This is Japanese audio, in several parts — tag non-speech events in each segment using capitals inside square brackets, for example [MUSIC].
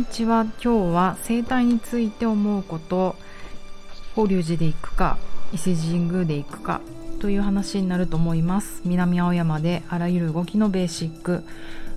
にちは。今日は生態について思うこと法隆寺で行くか伊勢神宮で行くかという話になると思います。南青山であらゆる動きのベーシック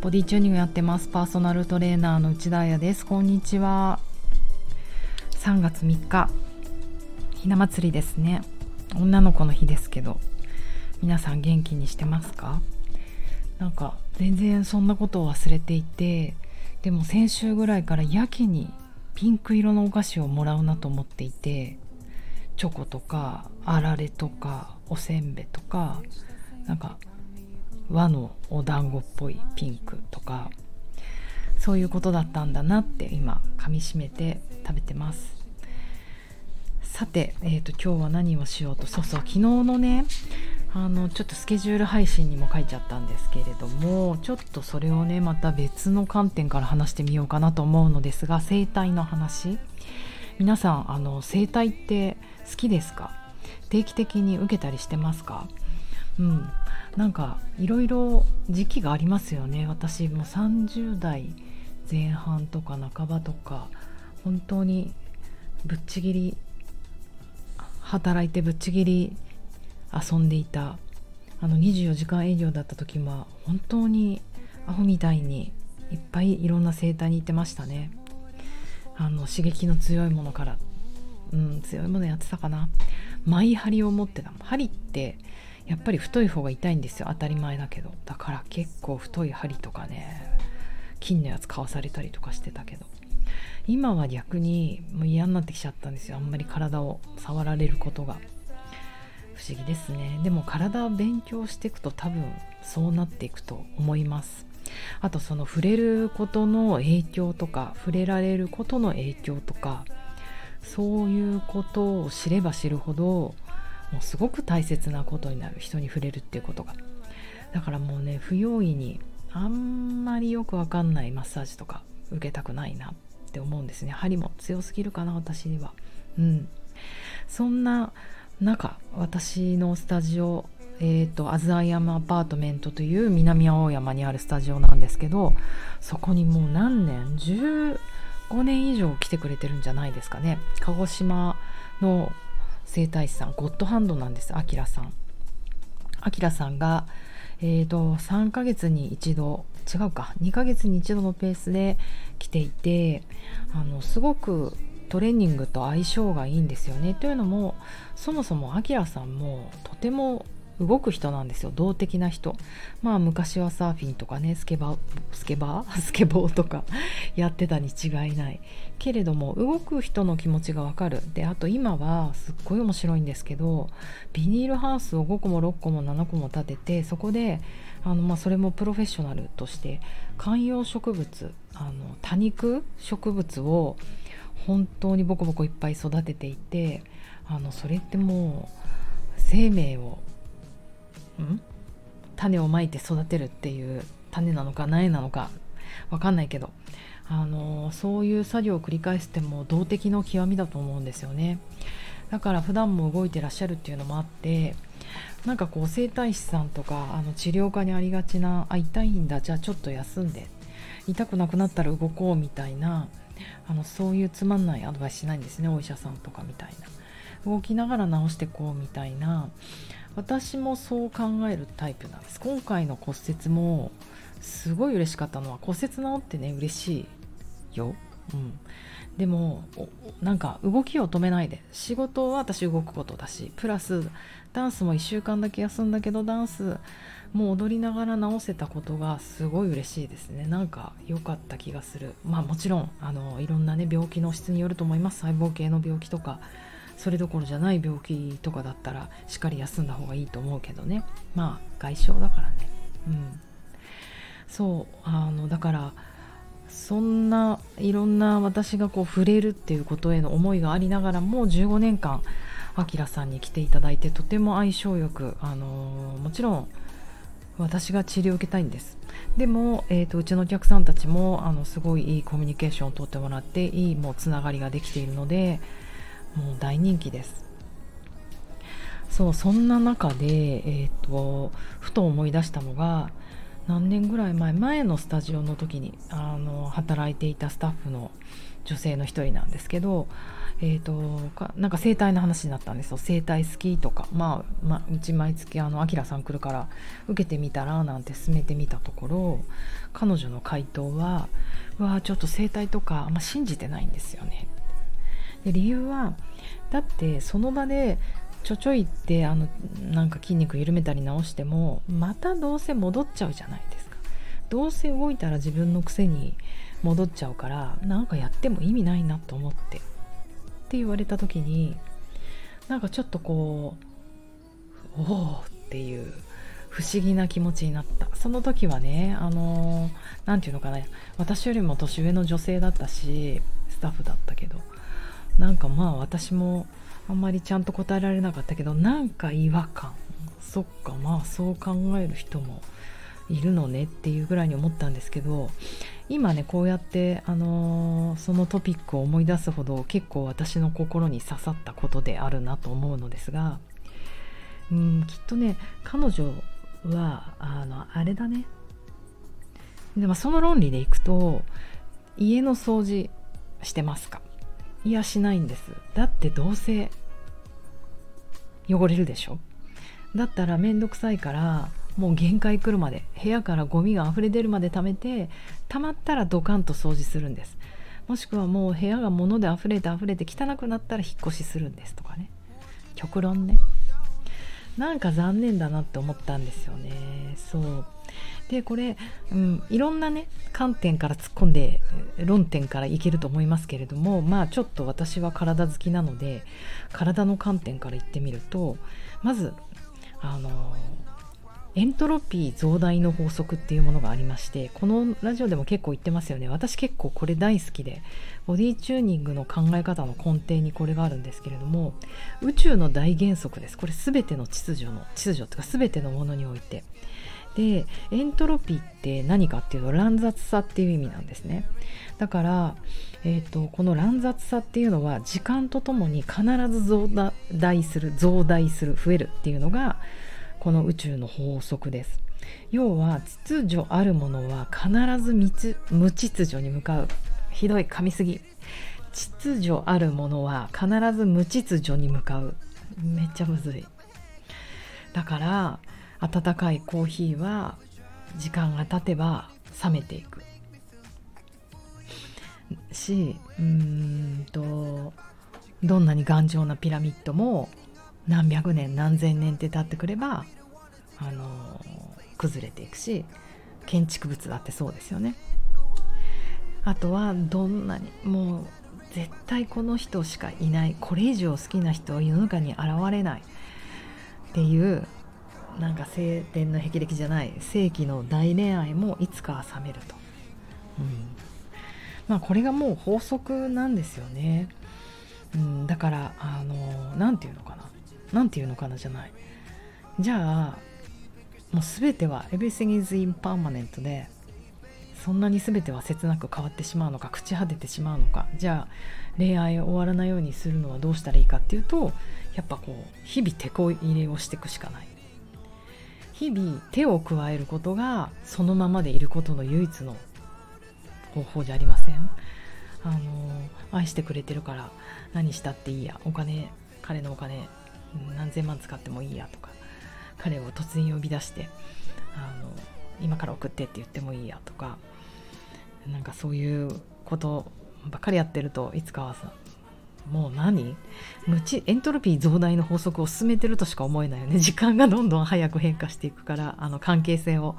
ボディチューニングやってます。パーソナルトレーナーの内田彩です。こんにちは。3月3日ひな祭りですね。女の子の日ですけど皆さん元気にしてますか？なんか全然そんなことを忘れていてでも先週ぐらいからやけにピンク色のお菓子をもらうなと思っていてチョコとかあられとかおせんべいとかなんか和のお団子っぽいピンクとかそういうことだったんだなって今噛みしめて食べてます。さて、えーと、今日は何をしようとそうそう昨日のねあのちょっとスケジュール配信にも書いちゃったんですけれどもちょっとそれをねまた別の観点から話してみようかなと思うのですが生態の話。皆さんあの生態って好きですか？定期的に受けたりしてますか？うん。なんかいろいろ時期がありますよね。私も30代前半とか半ばとか本当にぶっちぎり働いてぶっちぎり遊んでいたあの24時間営業だった時は本当にアホみたいにいっぱいいろんな生態に行ってましたね。あの刺激の強いものからうん強いものやってたかな。マイ針を持ってた。針ってやっぱり太い方が痛いんですよ。当たり前だけど。だから結構太い針とかね金のやつ買わされたりとかしてたけど。今は逆にもう嫌になってきちゃったんですよ。あんまり体を触られることが。不思議ですね。でも体を勉強していくと多分そうなっていくと思います。あとその触れることの影響とか触れられることの影響とかそういうことを知れば知るほどもうすごく大切なことになる。人に触れるっていうことが。だからもうね不用意にあんまりよくわかんないマッサージとか受けたくないなって思うんですね。針も強すぎるかな私には。うん。そんな中私のスタジオえーと、 As I Am Apartment という南青山にあるスタジオなんですけどそこにもう何年15年以上来てくれてるんじゃないですかね。鹿児島の整体師さんゴッドハンドなんですあきらさん。あきらさんが、えーと、3ヶ月に一度違うか2ヶ月に一度のペースで来ていてあのすごくトレーニングと相性がいいんですよね。というのもそもそもアキラさんもとても動く人なんですよ。動的な人。まあ昔はサーフィンとかねスケバスケバー？スケ [LAUGHS] ボーとか [LAUGHS] やってたに違いない。けれども動く人の気持ちがわかる。であと今はすっごい面白いんですけどビニールハウスを5個も6個も7個も建ててそこであの、まあ、それもプロフェッショナルとして観葉植物あの多肉植物を本当にボコボコいっぱい育てていてあのそれってもう生命をん？種をまいて育てるっていう種なのか苗なのかわかんないけどあのそういう作業を繰り返しても動的の極みだと思うんですよね。だから普段も動いてらっしゃるっていうのもあってなんかこう整体師さんとかあの治療科にありがちなあ痛いんだじゃあちょっと休んで痛くなくなったら動こうみたいなあのそういうつまんないアドバイスしないんですねお医者さんとかみたいな。動きながら治してこうみたいな。私もそう考えるタイプなんです。今回の骨折もすごい嬉しかったのは骨折治ってね嬉しいよ、うん、でもなんか動きを止めないで。仕事は私動くことだしプラスダンスも1週間だけ休んだけどダンスもう踊りながら直せたことがすごい嬉しいですね。なんか良かった気がする。まあもちろんあのいろんなね病気の質によると思います。細胞系の病気とかそれどころじゃない病気とかだったらしっかり休んだ方がいいと思うけどね。まあ外傷だからね。うん。そうあのだからそんないろんな私がこう触れるっていうことへの思いがありながらも15年間あきらさんに来ていただいてとても相性よくあのもちろん私が治療を受けたいんです。でも、えーと、うちのお客さんたちもあのすごいいいコミュニケーションをとってもらっていいもうつながりができているのでもう大人気です。そうそんな中で、えーと、ふと思い出したのが何年ぐらい前前のスタジオの時にあの働いていたスタッフの女性の一人なんですけど、えーと、かなんか整体の話になったんですよ。整体好きとか、まあ、まあ、うち毎月あのアキラさん来るから受けてみたらなんて進めてみたところ彼女の回答は「うわちょっと整体とかあんま信じてないんですよね」で理由はだってその場でちょちょいってあのなんか筋肉緩めたり直してもまたどうせ戻っちゃうじゃないですか。どうせ動いたら自分の癖に戻っちゃうからなんかやっても意味ないなと思って。って言われた時になんかちょっとこうおおっていう不思議な気持ちになった。その時はねあの何て言うのかな私よりも年上の女性だったしスタッフだったけどなんかまあ私もあんまりちゃんと答えられなかったけどなんか違和感。そっかまあそう考える人もいるのねっていうぐらいに思ったんですけど今ねこうやって、あのー、そのトピックを思い出すほど結構私の心に刺さったことであるなと思うのですがうんきっとね彼女はあのあれだね。でもその論理でいくと家の掃除してますか？いやしないんです。だってどうせ汚れるでしょ？だったらめんどくさいからもう限界来るまで部屋からゴミが溢れ出るまで貯めて溜まったらドカンと掃除するんです。もしくはもう部屋が物で溢れて溢れて汚くなったら引っ越しするんですとかね。極論ね。なんか残念だなって思ったんですよね。そう。でこれ、うん、いろんなね観点から突っ込んで論点からいけると思いますけれどもまあちょっと私は体好きなので体の観点から言ってみるとまずあのエントロピー増大の法則っていうものがありましてこのラジオでも結構言ってますよね。私結構これ大好きでボディチューニングの考え方の根底にこれがあるんですけれども宇宙の大原則です。これ全ての秩序の秩序というか全てのものにおいて。でエントロピーって何かっていうと乱雑さっていう意味なんですね。だから、えーと、この乱雑さっていうのは時間とともに必ず増大する増大する増えるっていうのがこの宇宙の法則です。要は秩序あるものは必ず無秩序に向かう。ひどい噛みすぎ。秩序あるものは必ず無秩序に向かう。めっちゃむずい。だから温かいコーヒーは時間が経てば冷めていく。しうんとどんなに頑丈なピラミッドも何百年何千年って経ってくればあの崩れていくし建築物だってそうですよね。あとはどんなにもう絶対この人しかいないこれ以上好きな人は世の中に現れない。っていうなんか晴天の霹靂じゃない世紀の大恋愛もいつかは冷めると、うん。まあ、これがもう法則なんですよね、うん、だからあの何て言うのかな。何て言うのかなじゃない。じゃあもう全ては Everything is impermanent でそんなに全ては切なく変わってしまうのか朽ち果ててしまうのか。じゃあ恋愛終わらないようにするのはどうしたらいいかっていうとやっぱこう日々手こ入れをしていくしかない。日々手を加えることがそのままでいることの唯一の方法じゃありません。あの愛してくれてるから何したっていいや。お金彼のお金何千万使ってもいいやとか。彼を突然呼び出してあの今から送ってって言ってもいいやとかなんかそういうことばっかりやってるといつかはさもう何？無知エントロピー増大の法則を進めてるとしか思えないよね。[LAUGHS] 時間がどんどん早く変化していくからあの関係性を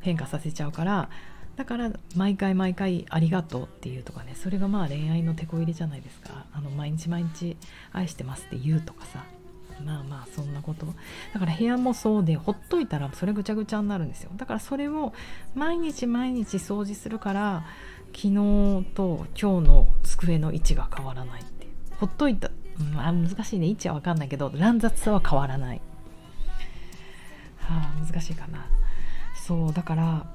変化させちゃうからだから毎回毎回ありがとうっていうとかね。それがまあ恋愛の手こ入れじゃないですか。あの毎日毎日愛してますって言うとかさ。まあまあそんなこと。だから部屋もそうでほっといたらそれぐちゃぐちゃになるんですよ。だからそれを毎日毎日掃除するから昨日と今日の机の位置が変わらないって。ほっといた、まあ、難しいね。位置は分かんないけど乱雑さは変わらない、はあ、難しいかな。そうだから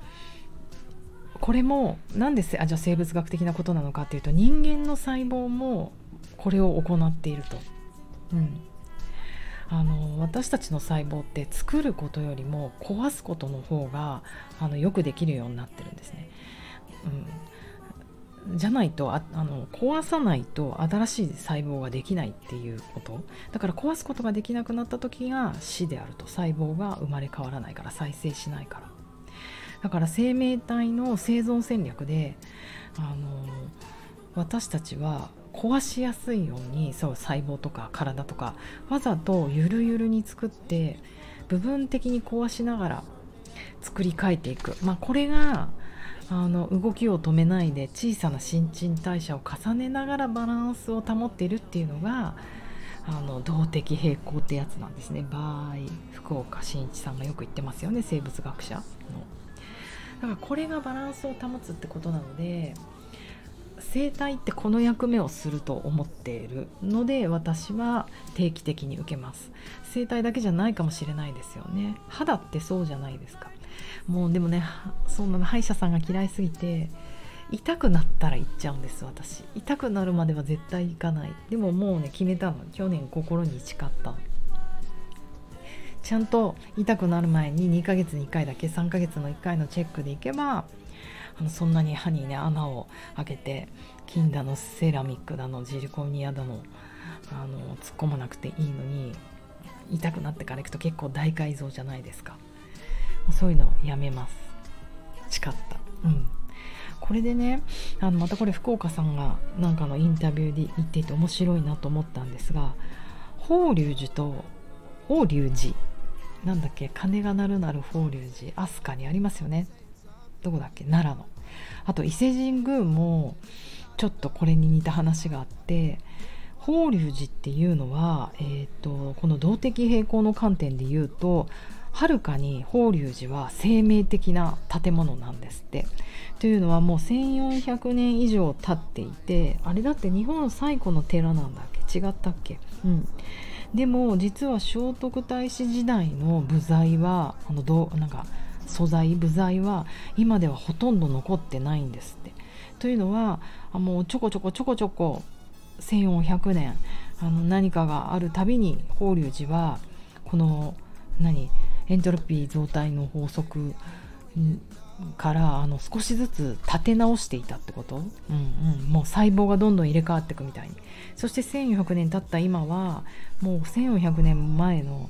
これも何ですあじゃあ生物学的なことなのかっていうと人間の細胞もこれを行っていると、うん、あの私たちの細胞って作ることよりも壊すことの方があのよくできるようになってるんですね。うん、じゃないとああの壊さないと新しい細胞ができないっていうこと。だから壊すことができなくなった時が死であると。細胞が生まれ変わらないから再生しないから。だから生命体の生存戦略であの私たちは壊しやすいようにそう細胞とか体とかわざとゆるゆるに作って部分的に壊しながら作り変えていく、まあ、これがあの動きを止めないで小さな新陳代謝を重ねながらバランスを保っているっていうのがあの動的平衡ってやつなんですね。場合福岡伸一さんがよく言ってますよね。生物学者の。だからこれがバランスを保つってことなので生態ってこの役目をすると思っているので私は定期的に受けます。生態だけじゃないかもしれないですよね。肌ってそうじゃないですか。もうでもねそんなの歯医者さんが嫌いすぎて痛くなったら行っちゃうんです私。痛くなるまでは絶対行かない。でももうね決めたの。去年心に誓ったちゃんと痛くなる前に2ヶ月に1回だけ3ヶ月の1回のチェックで行けばあのそんなに歯にね穴を開けて金だのセラミックだのジリコニアだのあの突っ込まなくていいのに痛くなってから行くと結構大改造じゃないですか。そういうのやめます。誓った。うん。これでねあのまたこれ福岡さんがなんかのインタビューで言っていて面白いなと思ったんですが法隆寺と法隆寺。なんだっけ鐘が鳴るなる法隆寺飛鳥にありますよね。どこだっけ？奈良の。あと伊勢神宮もちょっとこれに似た話があって法隆寺っていうのは、えーと、この動的平衡の観点で言うとはるかに法隆寺は生命的な建物なんですって。というのはもう1400年以上経っていてあれだって日本最古の寺なんだっけ？違ったっけ？うん。でも実は聖徳太子時代の部材はあのどなんか素材部材は今ではほとんど残ってないんですって。というのはもうちょこちょこちょこちょこ1400年あの何かがあるたびに法隆寺はこの何エントロピー増体の法則からあの少しずつ立て直していたってこと、うんうん、もう細胞がどんどん入れ替わっていくみたいに。そして1400年経った今はもう1400年前の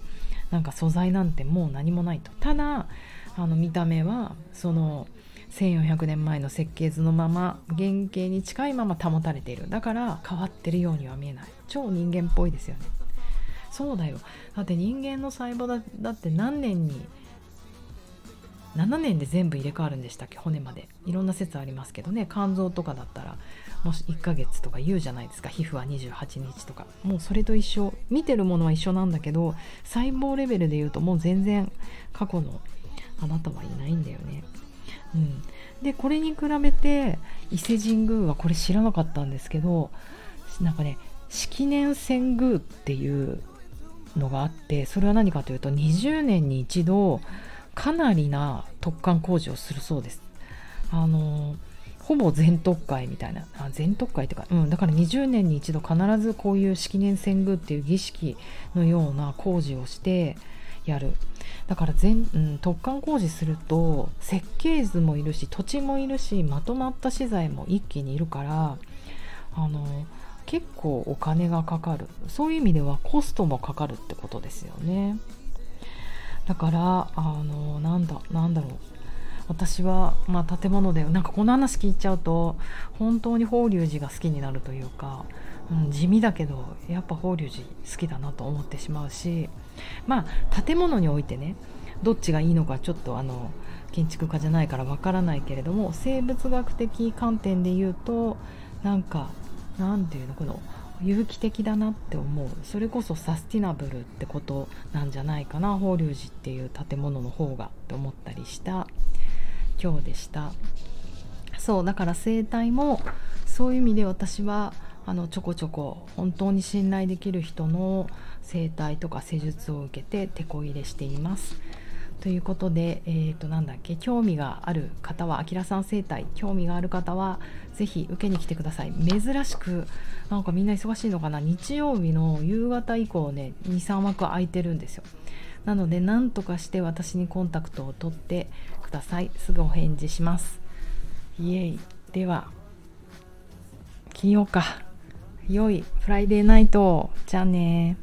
なんか素材なんてもう何もないと。ただあの見た目はその1400年前の設計図のまま原型に近いまま保たれている。だから変わってるようには見えない。超人間っぽいですよね。そうだよ。だって人間の細胞だだって何年に？7年で全部入れ替わるんでしたっけ？骨まで。いろんな説ありますけどね。肝臓とかだったらもし1ヶ月とか言うじゃないですか。皮膚は28日とか。もうそれと一緒。見てるものは一緒なんだけど細胞レベルで言うともう全然過去のあなたはいないんだよね。うん、でこれに比べて伊勢神宮はこれ知らなかったんですけどなんかね式年遷宮っていうのがあってそれは何かというと20年に一度かなりな突貫工事をするそうです。あのほぼ全特会みたいなあ全特会というか、うん、だから20年に一度必ずこういう式年遷宮っていう儀式のような工事をしてやるだから全、うん、突貫工事すると設計図もいるし土地もいるしまとまった資材も一気にいるからあの結構お金がかかる。そういう意味ではコストもかかるってことですよね。だからあのなんだなんだろう。私は、まあ、建物でなんかこの話聞いちゃうと本当に法隆寺が好きになるというか、うん、地味だけどやっぱ法隆寺好きだなと思ってしまうしまあ建物においてねどっちがいいのかちょっとあの建築家じゃないからわからないけれども生物学的観点で言うとなんかなんていうのこの有機的だなって思う。それこそサスティナブルってことなんじゃないかな。法隆寺っていう建物の方がって思ったりした。今日でした。そうだから生態もそういう意味で私はあのちょこちょこ本当に信頼できる人の整体とか施術を受けて手こ入れしています。ということで、えー、となんだっけ興味がある方はあきらさん生態興味がある方はぜひ受けに来てください。珍しくなんかみんな忙しいのかな。日曜日の夕方以降ね23枠空いてるんですよ。なので何とかして私にコンタクトを取ってください。すぐお返事します。イエイ。では金曜か。良いフライデーナイトじゃあね